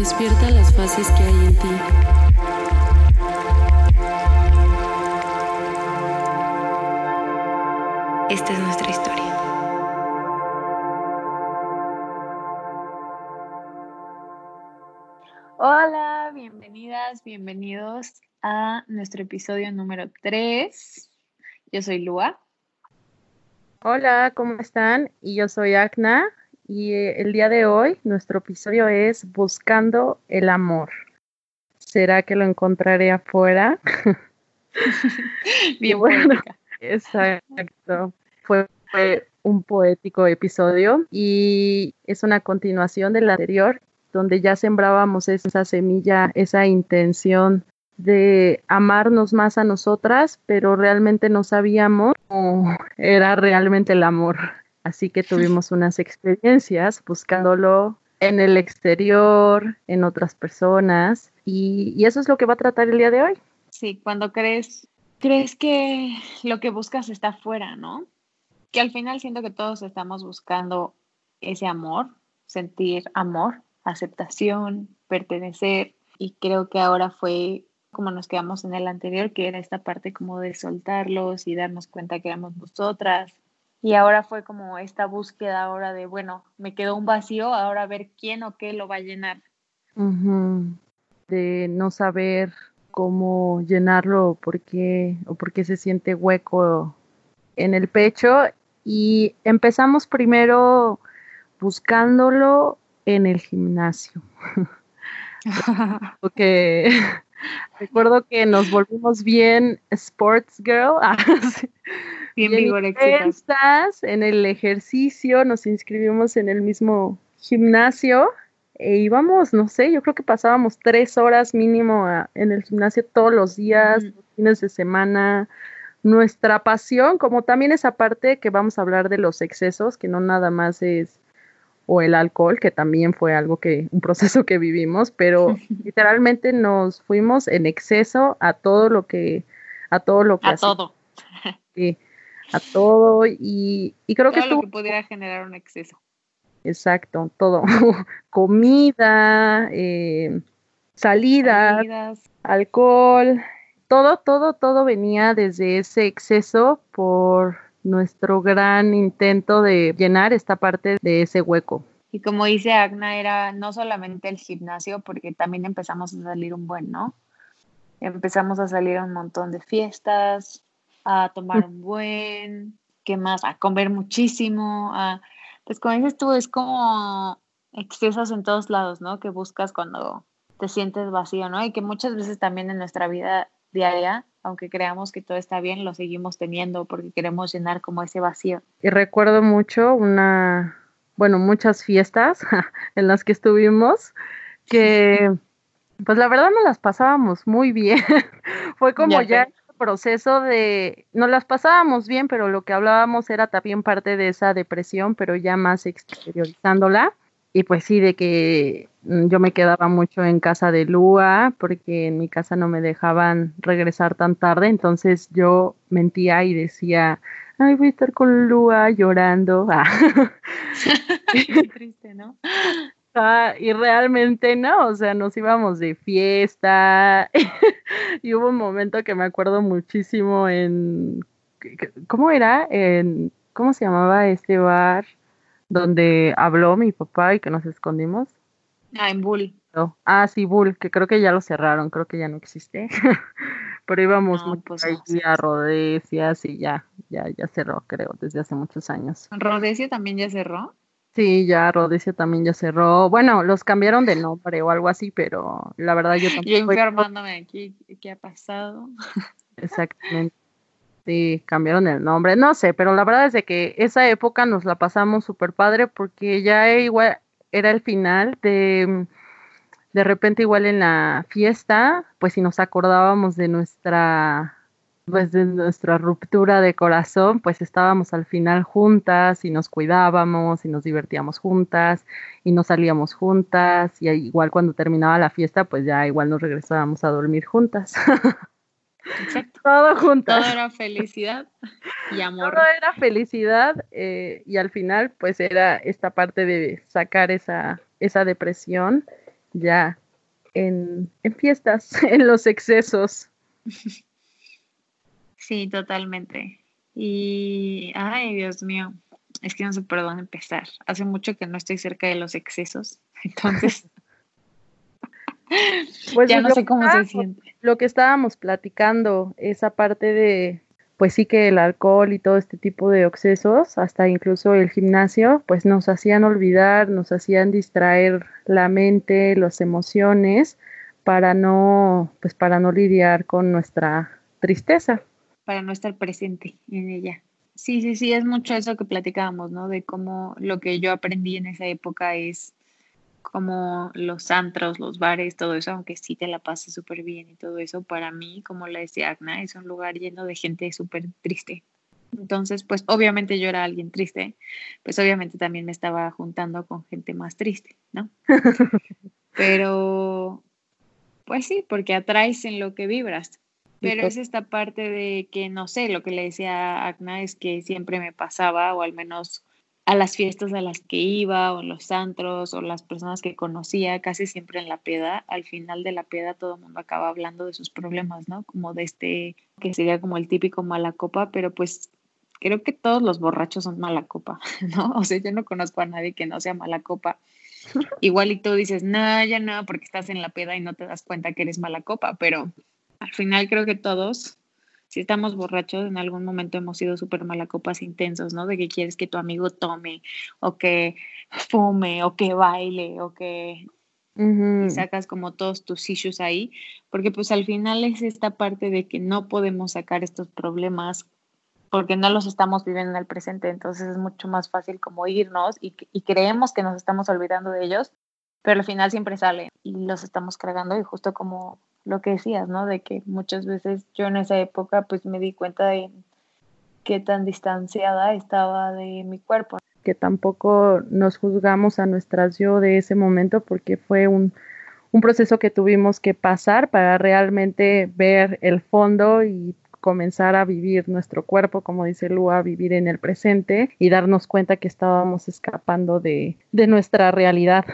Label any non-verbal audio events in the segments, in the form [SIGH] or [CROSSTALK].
Despierta las fases que hay en ti. Esta es nuestra historia. Hola, bienvenidas, bienvenidos a nuestro episodio número 3. Yo soy Lua. Hola, ¿cómo están? Y yo soy Agna y eh, el día de hoy nuestro episodio es Buscando el amor. ¿Será que lo encontraré afuera? [LAUGHS] Bien bueno, poética. Exacto. Fue, fue un poético episodio y es una continuación del anterior donde ya sembrábamos esa semilla, esa intención de amarnos más a nosotras, pero realmente no sabíamos cómo era realmente el amor. Así que tuvimos unas experiencias buscándolo en el exterior, en otras personas, y, y eso es lo que va a tratar el día de hoy. Sí, cuando crees, crees que lo que buscas está afuera, ¿no? Que al final siento que todos estamos buscando ese amor, sentir amor, aceptación, pertenecer, y creo que ahora fue como nos quedamos en el anterior, que era esta parte como de soltarlos y darnos cuenta que éramos nosotras. Y ahora fue como esta búsqueda ahora de, bueno, me quedó un vacío, ahora a ver quién o qué lo va a llenar. De no saber cómo llenarlo o por qué, o por qué se siente hueco en el pecho. Y empezamos primero buscándolo en el gimnasio. [LAUGHS] Porque [LAUGHS] recuerdo que nos volvimos bien sports girl, [LAUGHS] ah, Bien en el ejercicio, nos inscribimos en el mismo gimnasio e íbamos, no sé, yo creo que pasábamos tres horas mínimo a- en el gimnasio todos los días, los fines de semana. Nuestra pasión, como también esa parte que vamos a hablar de los excesos, que no nada más es o el alcohol, que también fue algo que, [LAUGHS] un proceso que vivimos, pero [LAUGHS] literalmente nos fuimos en exceso a todo lo que, a todo lo que A hacíamos, todo, sí, a todo, y, y creo que todo lo que pudiera generar un exceso. Exacto, todo. [LAUGHS] Comida, eh, salidas, Salidas, alcohol, todo, todo, todo venía desde ese exceso por nuestro gran intento de llenar esta parte de ese hueco. Y como dice Agna, era no solamente el gimnasio, porque también empezamos a salir un buen, ¿no? Empezamos a salir a un montón de fiestas, a tomar un buen, ¿qué más? A comer muchísimo, a, pues como dices tú, es como excesos en todos lados, ¿no? Que buscas cuando te sientes vacío, ¿no? Y que muchas veces también en nuestra vida diaria, aunque creamos que todo está bien, lo seguimos teniendo porque queremos llenar como ese vacío. Y recuerdo mucho una, bueno, muchas fiestas [LAUGHS] en las que estuvimos que, pues la verdad no las pasábamos muy bien. [LAUGHS] Fue como Ya proceso de, no las pasábamos bien, pero lo que hablábamos era también parte de esa depresión, pero ya más exteriorizándola. Y pues sí, de que mm, yo me quedaba mucho en casa de Lua, porque en mi casa no me dejaban regresar tan tarde, entonces yo mentía y decía, ay, voy a estar con Lua llorando. [LAUGHS] Ah. [LAUGHS] Qué triste, ¿no? Ah, y realmente no, o sea, nos íbamos de fiesta [LAUGHS] y hubo un momento que me acuerdo muchísimo en, ¿cómo era? En, ¿cómo se llamaba este bar donde habló mi papá y que nos escondimos? Ah, en Bull. No. Ah, sí, Bull, que creo que ya lo cerraron, creo que ya no existe. [LAUGHS] Pero íbamos No, pues ahí no. a Rodecias y ya, ya, ya cerró, creo, desde hace muchos años. Rodesia también ya cerró. Sí, ya Rodesia también ya cerró. Bueno, los cambiaron de nombre o algo así, pero la verdad yo Yo tampoco. informándome aquí qué ha pasado. [LAUGHS] Exactamente. Sí, cambiaron el nombre. No sé, pero la verdad es de que esa época nos la pasamos súper padre porque ya igual era el final de, de repente igual en la fiesta, pues si nos acordábamos de nuestra pues de nuestra ruptura de corazón, pues estábamos al final juntas y nos cuidábamos y nos divertíamos juntas y nos salíamos juntas y igual cuando terminaba la fiesta, pues ya igual nos regresábamos a dormir juntas. Exacto. [LAUGHS] Todo juntas. Todo era felicidad y amor. Todo era felicidad eh, y al final pues era esta parte de sacar esa, esa depresión ya en, en fiestas, [LAUGHS] en los excesos. [LAUGHS] Sí, totalmente. Y, ay, Dios mío, es que no sé por dónde empezar. Hace mucho que no estoy cerca de los excesos, [LAUGHS] entonces [LAUGHS] pues ya no sé cómo se siente. Lo que estábamos platicando, esa parte de, pues sí que el alcohol y todo este tipo de excesos, hasta incluso el gimnasio, pues nos hacían olvidar, nos hacían distraer la mente, las emociones, para no, pues para no lidiar con nuestra tristeza para no estar presente en ella. Sí, sí, sí, es mucho eso que platicábamos, ¿no? De cómo lo que yo aprendí en esa época es como los antros, los bares, todo eso, aunque sí te la pases súper bien y todo eso, para mí, como la decía Agna, es un lugar lleno de gente súper triste. Entonces, pues obviamente yo era alguien triste, pues obviamente también me estaba juntando con gente más triste, ¿no? [LAUGHS] Pero, pues sí, porque atraes en lo que vibras. Pero es esta parte de que, no sé, lo que le decía Agna es que siempre me pasaba, o al menos a las fiestas a las que iba, o en los antros, o las personas que conocía, casi siempre en la peda, al final de la peda todo el mundo acaba hablando de sus problemas, ¿no? Como de este, que sería como el típico mala copa, pero pues creo que todos los borrachos son mala copa, [LAUGHS] ¿no? O sea, yo no conozco a nadie que no sea mala copa. [LAUGHS] Igual y tú dices, no, ya no, porque estás en la peda y no te das cuenta que eres mala copa, pero al final creo que todos, si estamos borrachos, en algún momento hemos sido súper malacopas intensos, ¿no? De que quieres que tu amigo tome o que fume o que baile o que y sacas como todos tus issues ahí, porque pues al final es esta parte de que no podemos sacar estos problemas porque no los estamos viviendo en el presente, entonces es mucho más fácil como irnos y, y creemos que nos estamos olvidando de ellos, pero al final siempre salen y los estamos cargando y justo como lo que decías, ¿no? De que muchas veces yo en esa época pues me di cuenta de qué tan distanciada estaba de mi cuerpo. Que tampoco nos juzgamos a nuestras yo de ese momento porque fue un, un proceso que tuvimos que pasar para realmente ver el fondo y comenzar a vivir nuestro cuerpo, como dice Lua, vivir en el presente y darnos cuenta que estábamos escapando de, de nuestra realidad.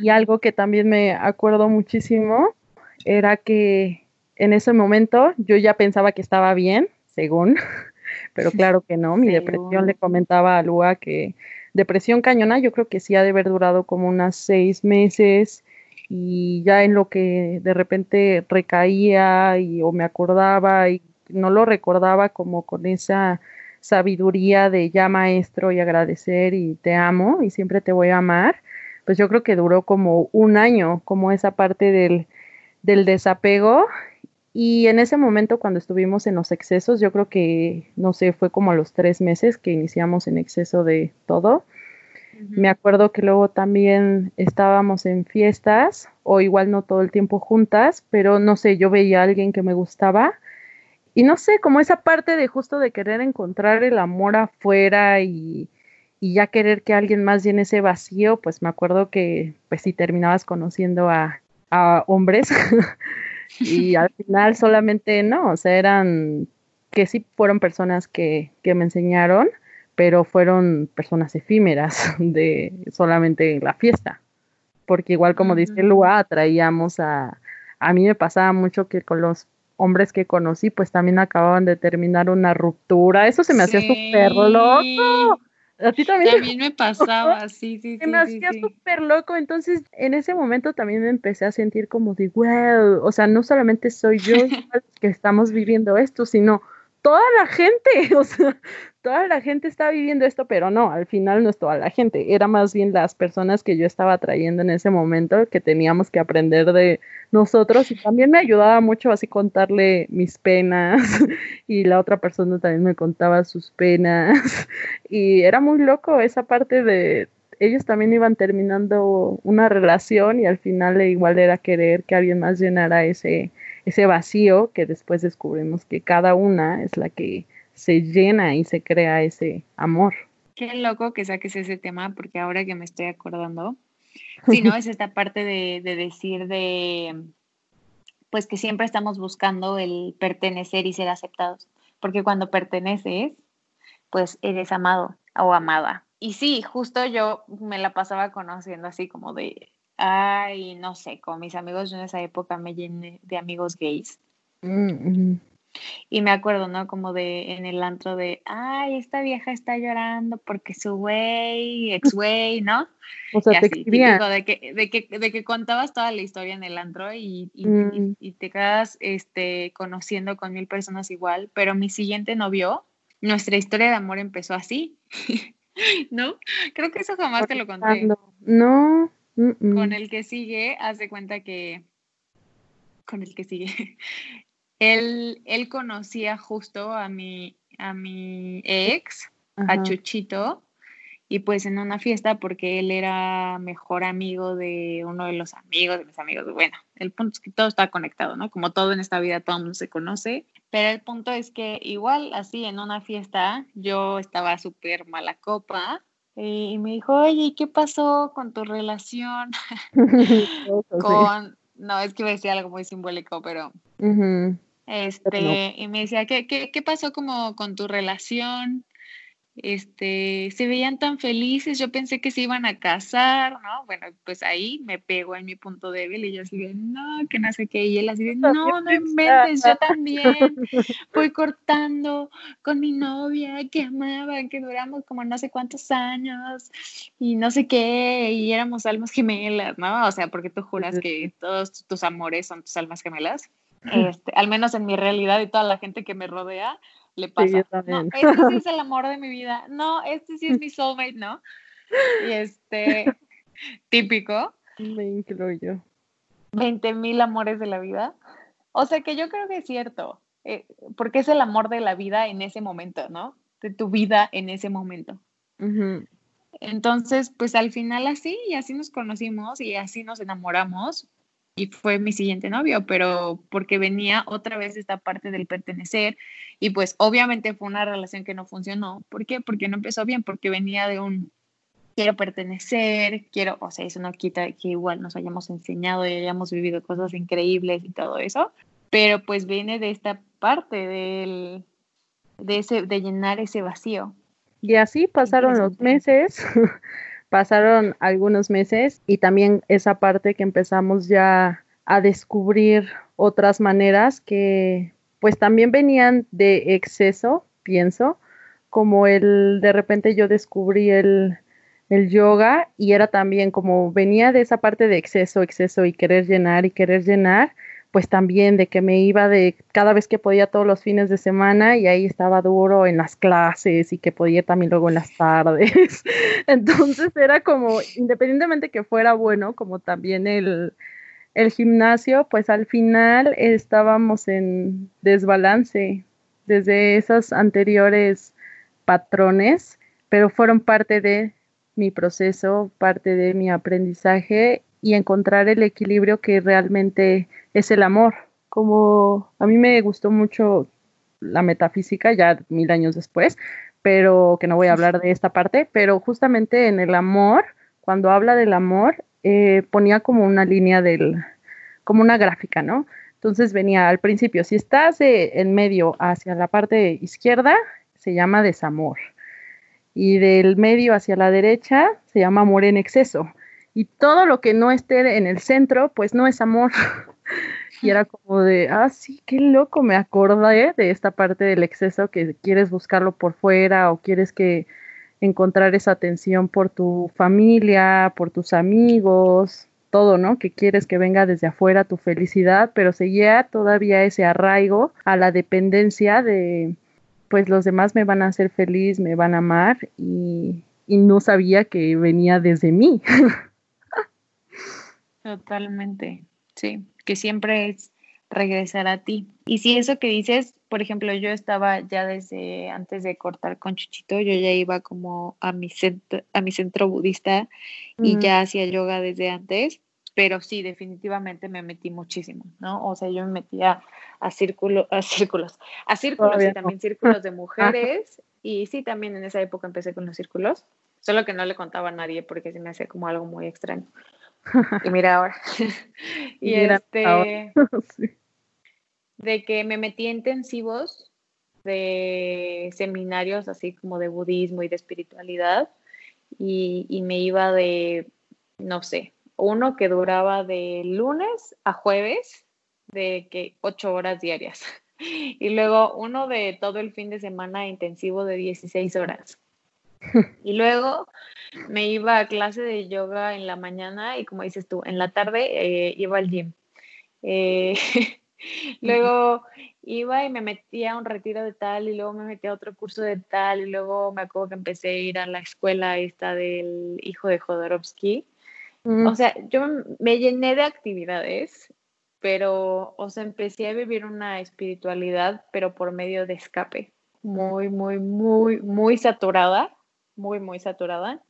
Y algo que también me acuerdo muchísimo era que en ese momento yo ya pensaba que estaba bien, según, [LAUGHS] pero claro que no, mi depresión le comentaba a Lua que depresión cañona, yo creo que sí ha de haber durado como unas seis meses y ya en lo que de repente recaía y o me acordaba y no lo recordaba como con esa sabiduría de ya maestro y agradecer y te amo y siempre te voy a amar, pues yo creo que duró como un año, como esa parte del del desapego. Y en ese momento cuando estuvimos en los excesos, yo creo que, no sé, fue como a los tres meses que iniciamos en exceso de todo. Me acuerdo que luego también estábamos en fiestas o igual no todo el tiempo juntas, pero no sé, yo veía a alguien que me gustaba. Y no sé, como esa parte de justo de querer encontrar el amor afuera y, y ya querer que alguien más llene ese vacío, pues me acuerdo que pues si terminabas conociendo a a hombres [LAUGHS] y [LAUGHS] al final solamente no, o sea, eran que sí fueron personas que, que me enseñaron, pero fueron personas efímeras [LAUGHS] de solamente la fiesta, porque igual como dice Lua, traíamos a, a mí me pasaba mucho que con los hombres que conocí, pues también acababan de terminar una ruptura, eso se me hacía súper loco, a ti también. me pasaba, sí, sí, sí. Me hacía súper loco, entonces en ese momento también me empecé a sentir como de, wow, o sea, no solamente soy yo [LAUGHS] que estamos viviendo esto, sino toda la gente, [LAUGHS] o sea, toda la gente está viviendo esto, pero no, al final no es toda la gente, era más bien las personas que yo estaba trayendo en ese momento que teníamos que aprender de nosotros y también me ayudaba mucho así contarle mis penas [LAUGHS] y la otra persona también me contaba sus penas [LAUGHS] y era muy loco esa parte de, ellos también iban terminando una relación y al final igual era querer que alguien más llenara ese, ese vacío que después descubrimos que cada una es la que se llena y se crea ese amor. Qué loco que saques ese tema porque ahora que me estoy acordando, [LAUGHS] si no, es esta parte de, de decir de, pues que siempre estamos buscando el pertenecer y ser aceptados, porque cuando perteneces, pues eres amado o amada. Y sí, justo yo me la pasaba conociendo así como de, ay, no sé, con mis amigos yo en esa época me llené de amigos gays. Mm, y me acuerdo, ¿no? Como de en el antro de, ay, esta vieja está llorando porque su güey, ex güey, ¿no? O sea, te así, de que, de, que, de que contabas toda la historia en el antro y, y, mm. y, te quedas este, conociendo con mil personas igual, pero mi siguiente novio, nuestra historia de amor empezó así, [LAUGHS] ¿no? Creo que eso jamás te lo conté. No. Con el que sigue, haz de cuenta que con el que sigue. [LAUGHS] Él, él conocía justo a mi, a mi ex, a Chuchito, y pues en una fiesta, porque él era mejor amigo de uno de los amigos de mis amigos. Bueno, el punto es que todo está conectado, ¿no? Como todo en esta vida, todo el mundo se conoce. Pero el punto es que igual, así en una fiesta, yo estaba súper mala copa. Y me dijo, oye, ¿qué pasó con tu relación? [LAUGHS] [LAUGHS] con, no, es que iba a decir algo muy simbólico, pero este, y me decía, ¿qué, qué, qué pasó como con tu relación? Este, se veían tan felices, yo pensé que se iban a casar, ¿no? Bueno, pues ahí me pegó en mi punto débil y yo así de, no, que no sé qué, y él así de, no, no inventes, yo también [LAUGHS] fui cortando con mi novia que amaba, que duramos como no sé cuántos años y no sé qué, y éramos almas gemelas, ¿no? O sea, porque tú juras que todos tus amores son tus almas gemelas. Este, al menos en mi realidad y toda la gente que me rodea, le pasa. no, este sí es [LAUGHS] el amor de mi vida. No, este sí es mi soulmate, ¿no? Y este, [LAUGHS] típico. Me incluyo. 20 mil amores de la vida. O sea que yo creo que es cierto, eh, porque es el amor de la vida en ese momento, ¿no? De tu vida en ese momento. Entonces, pues al final así, y así nos conocimos y así nos enamoramos, y fue mi siguiente novio, pero porque venía otra vez esta parte del pertenecer y pues obviamente fue una relación que no funcionó. ¿Por qué? Porque no empezó bien, porque venía de un quiero pertenecer, quiero, o sea, eso no quita que igual nos hayamos enseñado y hayamos vivido cosas increíbles y todo eso, pero pues viene de esta parte del, de, ese, de llenar ese vacío. Y así pasaron los meses. [LAUGHS] pasaron algunos meses y también esa parte que empezamos ya a descubrir otras maneras que pues también venían de exceso, pienso, como el de repente yo descubrí el, el yoga y era también como venía de esa parte de exceso, exceso y querer llenar y querer llenar, pues también de que me iba de cada vez que podía todos los fines de semana y ahí estaba duro en las clases y que podía también luego en las tardes. [LAUGHS] Entonces era como, independientemente que fuera bueno, como también el, el gimnasio, pues al final estábamos en desbalance desde esos anteriores patrones, pero fueron parte de mi proceso, parte de mi aprendizaje y encontrar el equilibrio que realmente es el amor. Como a mí me gustó mucho la metafísica ya mil años después, pero que no voy a hablar de esta parte, pero justamente en el amor, cuando habla del amor, eh, ponía como una línea del, como una gráfica, ¿no? Entonces venía al principio, si estás en medio hacia la parte izquierda, se llama desamor. Y del medio hacia la derecha se llama amor en exceso y todo lo que no esté en el centro, pues no es amor. [LAUGHS] y era como de, ah, sí, qué loco, me acordé de esta parte del exceso que quieres buscarlo por fuera o quieres que encontrar esa atención por tu familia, por tus amigos, todo, ¿no? Que quieres que venga desde afuera tu felicidad, pero seguía todavía ese arraigo a la dependencia de, pues los demás me van a hacer feliz, me van a amar y, y no sabía que venía desde mí. [LAUGHS] Totalmente, sí, que siempre es regresar a ti. Y si eso que dices, por ejemplo, yo estaba ya desde antes de cortar con Chuchito, yo ya iba como a mi centro, a mi centro budista y ya hacía yoga desde antes, pero sí, definitivamente me metí muchísimo, ¿no? O sea, yo me metía a, círculo, a círculos, a círculos y también círculos de [LAUGHS] mujeres y sí, también en esa época empecé con los círculos, solo que no le contaba a nadie porque se me hacía como algo muy extraño. Y mira ahora. [LAUGHS] y, este... [LAUGHS] de que me metí intensivos de seminarios así como de budismo y de espiritualidad y, me iba de, no sé, uno que duraba de lunes a jueves de que ocho horas diarias [LAUGHS] y luego uno de todo el fin de semana intensivo de 16 horas. [LAUGHS] Y luego me iba a clase de yoga en la mañana y como dices tú, en la tarde eh, iba al gym. Eh, [LAUGHS] luego iba y me metía a un retiro de tal y luego me metía a otro curso de tal y luego me acuerdo que empecé a ir a la escuela esta del hijo de Jodorowsky. O sea, yo me llené de actividades, pero, o sea, empecé a vivir una espiritualidad, pero por medio de escape, muy, muy, muy, muy saturada, muy, muy saturada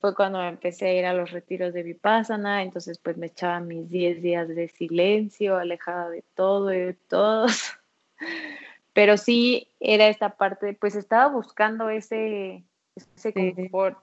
fue cuando empecé a ir a los retiros de Vipassana, entonces pues me echaba mis 10 días de silencio, alejada de todo y de todos. [LAUGHS] Pero sí era esta parte, pues estaba buscando ese, ese confort.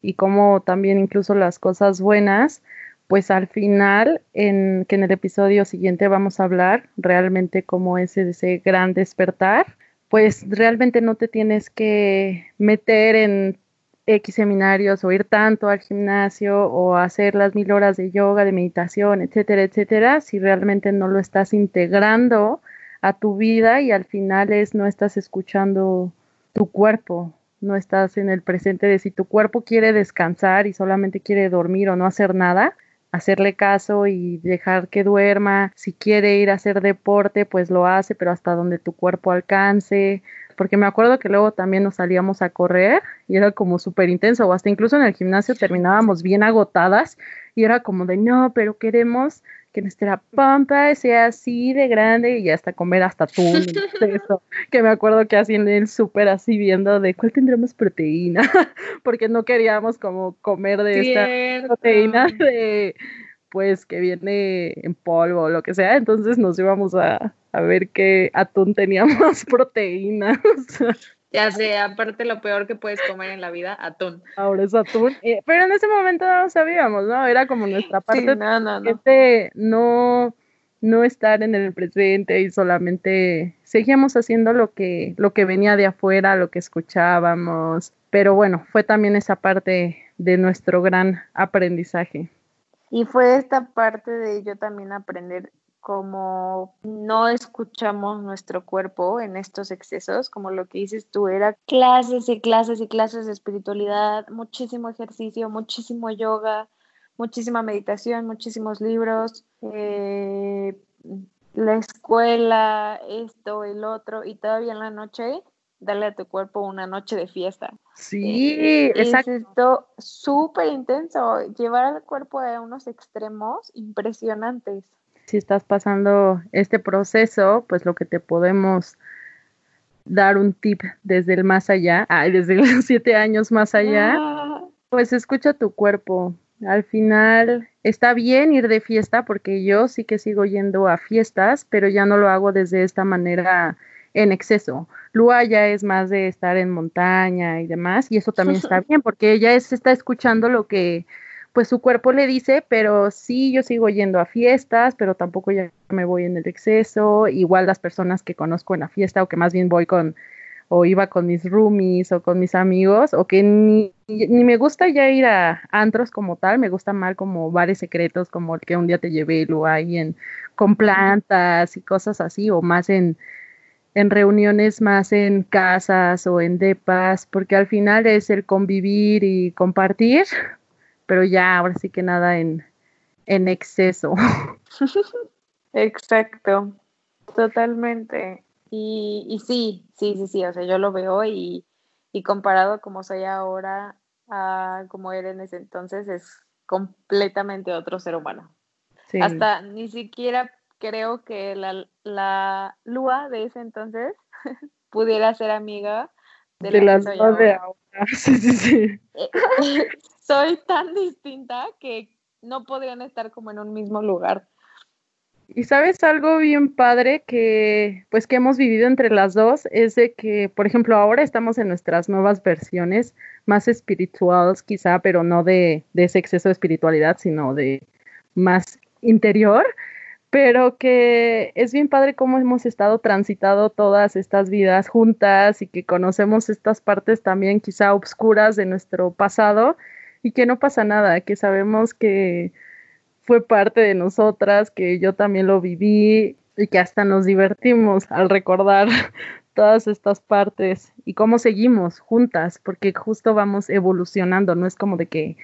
Y como también incluso las cosas buenas, pues al final, en, que en el episodio siguiente vamos a hablar realmente cómo es ese gran despertar, pues realmente no te tienes que meter en X seminarios o ir tanto al gimnasio o hacer las mil horas de yoga, de meditación, etcétera, etcétera, si realmente no lo estás integrando a tu vida y al final es no estás escuchando tu cuerpo, no estás en el presente de si tu cuerpo quiere descansar y solamente quiere dormir o no hacer nada, hacerle caso y dejar que duerma, si quiere ir a hacer deporte, pues lo hace, pero hasta donde tu cuerpo alcance, porque me acuerdo que luego también nos salíamos a correr y era como súper intenso, o hasta incluso en el gimnasio terminábamos bien agotadas y era como de, no, pero queremos que nuestra pampa sea así de grande y hasta comer hasta tú, eso, [LAUGHS] que me acuerdo que así en el súper así viendo de cuál tendremos proteína, [LAUGHS] porque no queríamos como comer de esta proteína de pues que viene en polvo o lo que sea, entonces nos íbamos a, a ver qué atún tenía [LAUGHS] más proteínas. Ya sé, aparte lo peor que puedes comer en la vida, atún. Ahora es atún. Eh, pero en ese momento no sabíamos, ¿no? Era como nuestra parte no, no, no. no, estar en el presente y solamente seguíamos haciendo lo que, lo que venía de afuera, lo que escuchábamos. Pero bueno, fue también esa parte de nuestro gran aprendizaje. Y fue esta parte de yo también aprender como no escuchamos nuestro cuerpo en estos excesos, como lo que dices tú, era clases y clases y clases de espiritualidad, muchísimo ejercicio, muchísimo yoga, muchísima meditación, muchísimos libros, eh, la escuela, esto, el otro, y todavía en la noche darle a tu cuerpo una noche de fiesta. Sí, eh, exacto. Es súper intenso, llevar al cuerpo a unos extremos impresionantes si estás pasando este proceso, pues lo que te podemos dar un tip desde el más allá, desde los [LAUGHS] siete años más allá, ah. pues escucha tu cuerpo. Al final está bien ir de fiesta porque yo sí que sigo yendo a fiestas, pero ya no lo hago desde esta manera en exceso. Lua ya es más de estar en montaña y demás, y eso también [LAUGHS] está bien porque ella está escuchando lo que pues su cuerpo le dice, pero sí, yo sigo yendo a fiestas, pero tampoco ya me voy en el exceso. Igual las personas que conozco en la fiesta o que más bien voy con o iba con mis roomies o con mis amigos, o que ni, ni me gusta ya ir a antros como tal, me gusta mal como bares secretos, como el que un día te llevé lo hay en, con plantas y cosas así, o más en, en reuniones más en casas o en depas, porque al final es el convivir y compartir, pero ya ahora sí que nada en, en exceso. [LAUGHS] Exacto, totalmente. Y, y, sí, sí, sí, sí, o sea, yo lo veo y, y comparado como soy ahora a como era en ese entonces, es completamente otro ser humano. Hasta ni siquiera creo que la, la Lua de ese entonces [LAUGHS] pudiera ser amiga de, las dos de ahora. [LAUGHS] Sí, sí, sí. Soy tan distinta que no podrían estar como en un mismo lugar. Y sabes algo bien padre que pues que hemos vivido entre las dos es de que, por ejemplo, ahora estamos en nuestras nuevas versiones más espirituales quizá, pero no de, ese exceso de espiritualidad, sino de más interior, pero que es bien padre cómo hemos estado transitado todas estas vidas juntas y que conocemos estas partes también quizá obscuras de nuestro pasado y que no pasa nada, que sabemos que fue parte de nosotras, que yo también lo viví y que hasta nos divertimos al recordar [LAUGHS] todas estas partes y cómo seguimos juntas, porque justo vamos evolucionando, no es como de que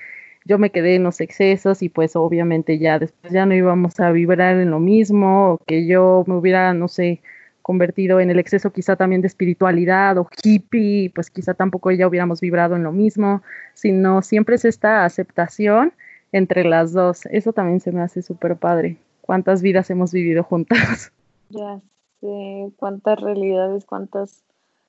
yo me quedé en los excesos y pues obviamente ya después ya no íbamos a vibrar en lo mismo, o que yo me hubiera, no sé, convertido en el exceso quizá también de espiritualidad o hippie, pues quizá tampoco ya hubiéramos vibrado en lo mismo, sino siempre es esta aceptación entre las dos. Eso también se me hace súper padre. ¿Cuántas vidas hemos vivido juntas? [LAUGHS] Ya sé, cuántas realidades, cuántos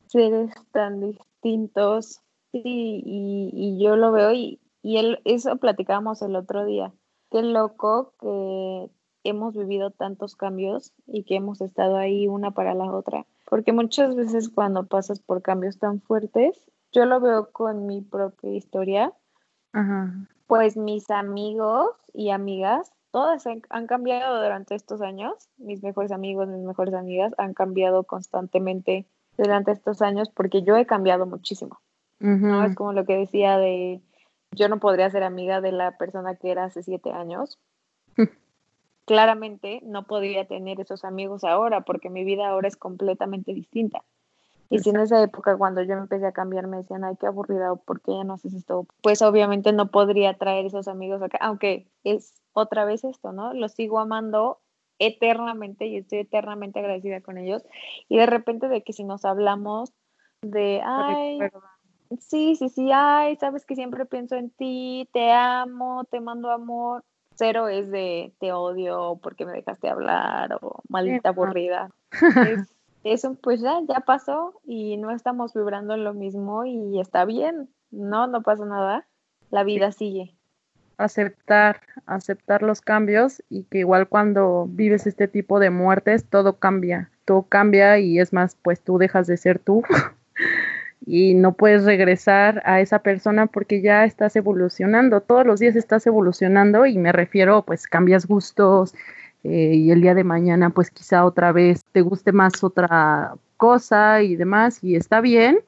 seres tan distintos. Sí, y, y yo lo veo y, y el, eso platicábamos el otro día. Qué loco que hemos vivido tantos cambios y que hemos estado ahí una para la otra. Porque muchas veces cuando pasas por cambios tan fuertes, yo lo veo con mi propia historia, pues mis amigos y amigas, todas han, cambiado durante estos años. Mis mejores amigos, mis mejores amigas han cambiado constantemente durante estos años porque yo he cambiado muchísimo. ¿no? Es como lo que decía de, yo no podría ser amiga de la persona que era hace siete años claramente no podría tener esos amigos ahora porque mi vida ahora es completamente distinta. Y si en esa época cuando yo empecé a cambiar me decían, ay, qué aburrida, ¿por qué ya no haces esto? Pues obviamente no podría traer esos amigos acá, aunque es otra vez esto, ¿no? Los sigo amando eternamente y estoy eternamente agradecida con ellos. Y de repente de que si nos hablamos de, ay, sí, sí, sí, ay, sabes que siempre pienso en ti, te amo, te mando amor, Cero es de te odio porque me dejaste hablar o maldita aburrida. [LAUGHS] eso pues ya, ya pasó y no estamos vibrando en lo mismo y está bien, no, no pasa nada, la vida sigue. Aceptar, aceptar los cambios y que igual cuando vives este tipo de muertes todo cambia, todo cambia y es más, pues tú dejas de ser tú [LAUGHS] y no puedes regresar a esa persona porque ya estás evolucionando, todos los días estás evolucionando y me refiero, pues cambias gustos eh, y el día de mañana pues quizá otra vez te guste más otra cosa y demás y está bien.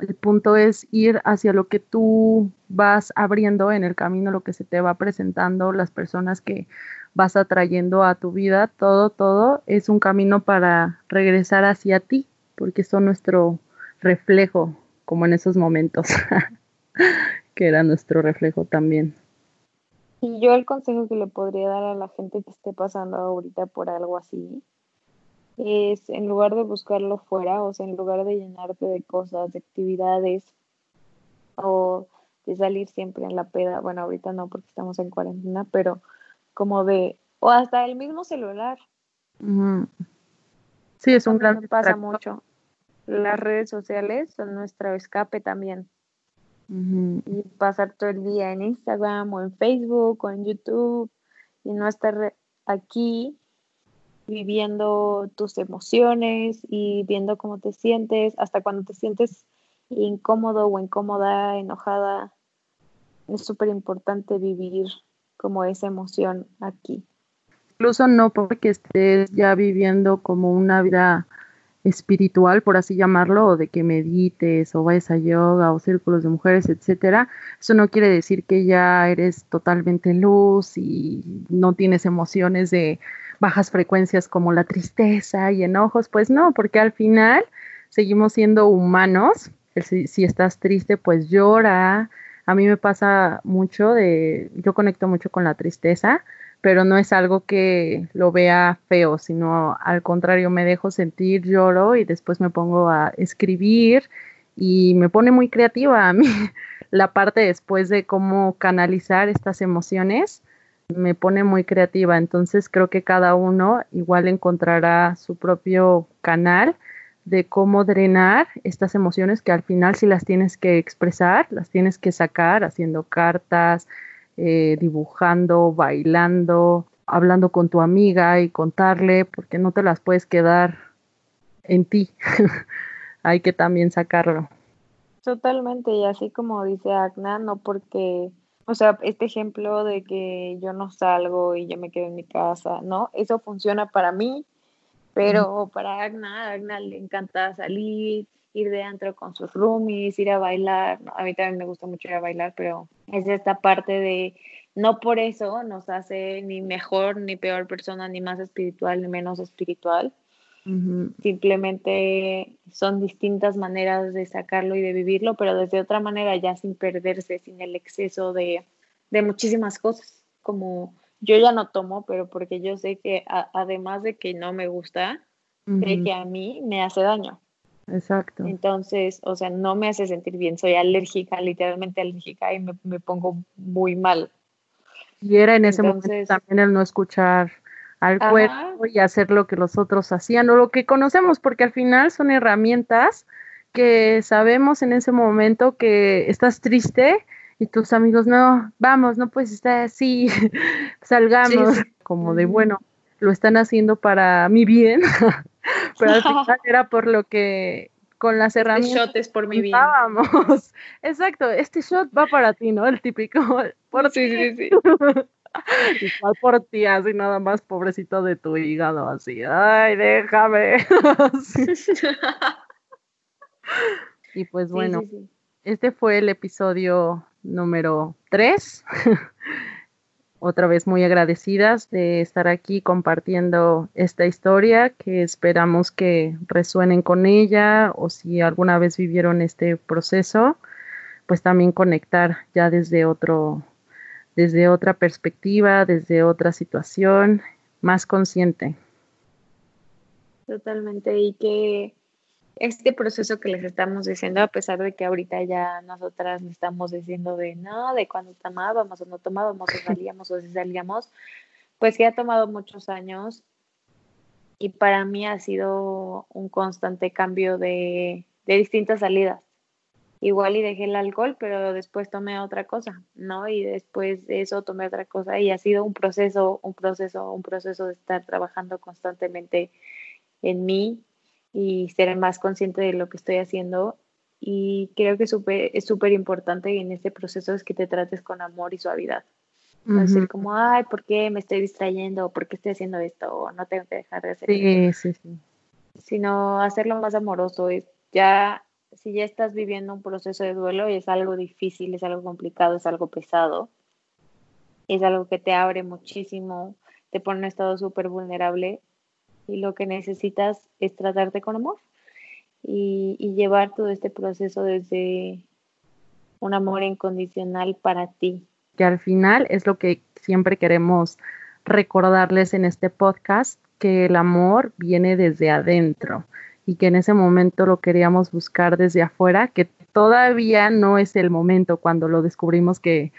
El punto es ir hacia lo que tú vas abriendo en el camino, lo que se te va presentando, las personas que vas atrayendo a tu vida, todo, todo es un camino para regresar hacia ti, porque son nuestro reflejo, como en esos momentos, [LAUGHS] que era nuestro reflejo también. Y yo el consejo que le podría dar a la gente que esté pasando ahorita por algo así es en lugar de buscarlo fuera, o sea, en lugar de llenarte de cosas, de actividades o de salir siempre en la peda, bueno, ahorita no porque estamos en cuarentena, pero como de, o hasta el mismo celular. Sí, es un gran... pasa mucho las redes sociales son nuestro escape también. Y pasar todo el día en Instagram o en Facebook o en YouTube y no estar aquí viviendo tus emociones y viendo cómo te sientes, hasta cuando te sientes incómodo o incómoda, enojada. Es súper importante vivir como esa emoción aquí. Incluso no porque estés ya viviendo como una vida espiritual, por así llamarlo, o de que medites o vayas a yoga o círculos de mujeres, etcétera, eso no quiere decir que ya eres totalmente luz y no tienes emociones de bajas frecuencias como la tristeza y enojos, pues no, porque al final seguimos siendo humanos. Si, si estás triste, pues llora. A mí me pasa mucho de, yo conecto mucho con la tristeza, pero no es algo que lo vea feo, sino al contrario, me dejo sentir, lloro y después me pongo a escribir y me pone muy creativa a mí. [LAUGHS] La parte después de cómo canalizar estas emociones me pone muy creativa, entonces creo que cada uno igual encontrará su propio canal de cómo drenar estas emociones que al final si las tienes que expresar, las tienes que sacar haciendo cartas, eh, dibujando, bailando, hablando con tu amiga y contarle, porque no te las puedes quedar en ti. [LAUGHS] Hay que también sacarlo. Totalmente, y así como dice Agna, no porque, o sea, este ejemplo de que yo no salgo y yo me quedo en mi casa, ¿no? Eso funciona para mí, pero para Agna, Agna le encanta salir, ir de antro con sus roomies, ir a bailar. A mí también me gusta mucho ir a bailar, pero es esta parte de no por eso nos hace ni mejor ni peor persona, ni más espiritual ni menos espiritual. Simplemente son distintas maneras de sacarlo y de vivirlo, pero desde otra manera ya sin perderse, sin el exceso de, de muchísimas cosas, como yo ya no tomo, pero porque yo sé que además de que no me gusta, sé que a mí me hace daño. Exacto. Entonces, o sea, no me hace sentir bien, soy alérgica, literalmente alérgica y me, me pongo muy mal. Y era en ese momento también el no escuchar al cuerpo y hacer lo que los otros hacían o lo que conocemos, porque al final son herramientas que sabemos en ese momento que estás triste y tus amigos, no, vamos, no puedes estar así, [LAUGHS] salgamos, como de, bueno, lo están haciendo para mi bien, [LAUGHS] pero al [LAUGHS] final era por lo que con las herramientas. Este shot es por mi bien. [LAUGHS] Exacto, este shot va para ti, ¿no? El típico. Por sí, sí, sí. Igual por ti, así nada más, pobrecito de tu hígado, así. Ay, déjame. y pues bueno, este fue el episodio número 3. Otra vez muy agradecidas de estar aquí compartiendo esta historia que esperamos que resuenen con ella o si alguna vez vivieron este proceso, pues también conectar ya desde otro desde otra perspectiva, desde otra situación, más consciente. Totalmente, y que este proceso que les estamos diciendo, a pesar de que ahorita ya nosotras le estamos diciendo de no, de cuando tomábamos o no tomábamos, o [LAUGHS] salíamos o si salíamos, pues que ha tomado muchos años y para mí ha sido un constante cambio de, de distintas salidas. Igual y dejé el alcohol, pero después tomé otra cosa, ¿no? Y después de eso tomé otra cosa y ha sido un proceso, un proceso, un proceso de estar trabajando constantemente en mí y ser más consciente de lo que estoy haciendo. Y creo que es súper importante en este proceso es que te trates con amor y suavidad. No decir como, ay, ¿por qué me estoy distrayendo? ¿Por qué estoy haciendo esto? O no tengo que dejar de hacer sí, Sí, sí. Sino hacerlo más amoroso. Ya, si ya estás viviendo un proceso de duelo y es algo difícil, es algo complicado, es algo pesado, es algo que te abre muchísimo, te pone en un estado súper vulnerable, y lo que necesitas es tratarte con amor y, llevar todo este proceso desde un amor incondicional para ti. Que al final es lo que siempre queremos recordarles en este podcast, que el amor viene desde adentro y que en ese momento lo queríamos buscar desde afuera, que todavía no es el momento cuando lo descubrimos que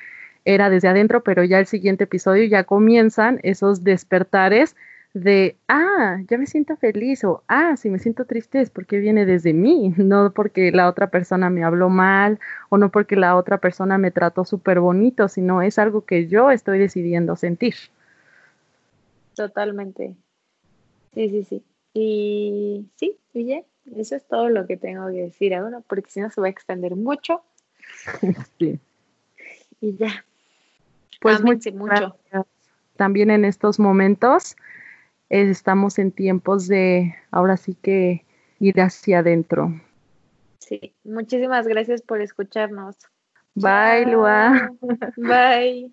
era desde adentro, pero ya el siguiente episodio ya comienzan esos despertares de, ah, ya me siento feliz o, ah, si me siento triste es porque viene desde mí, [LAUGHS] no porque la otra persona me habló mal o no porque la otra persona me trató súper bonito, sino es algo que yo estoy decidiendo sentir. Totalmente. Sí, sí, sí. Y sí, oye, eso es todo lo que tengo que decir ahora, porque si no se va a extender mucho. [LAUGHS] sí. Y ya. Pues mucho. También en estos momentos estamos en tiempos de ahora sí que ir hacia adentro. Sí, muchísimas gracias por escucharnos. Bye, Lua. Bye.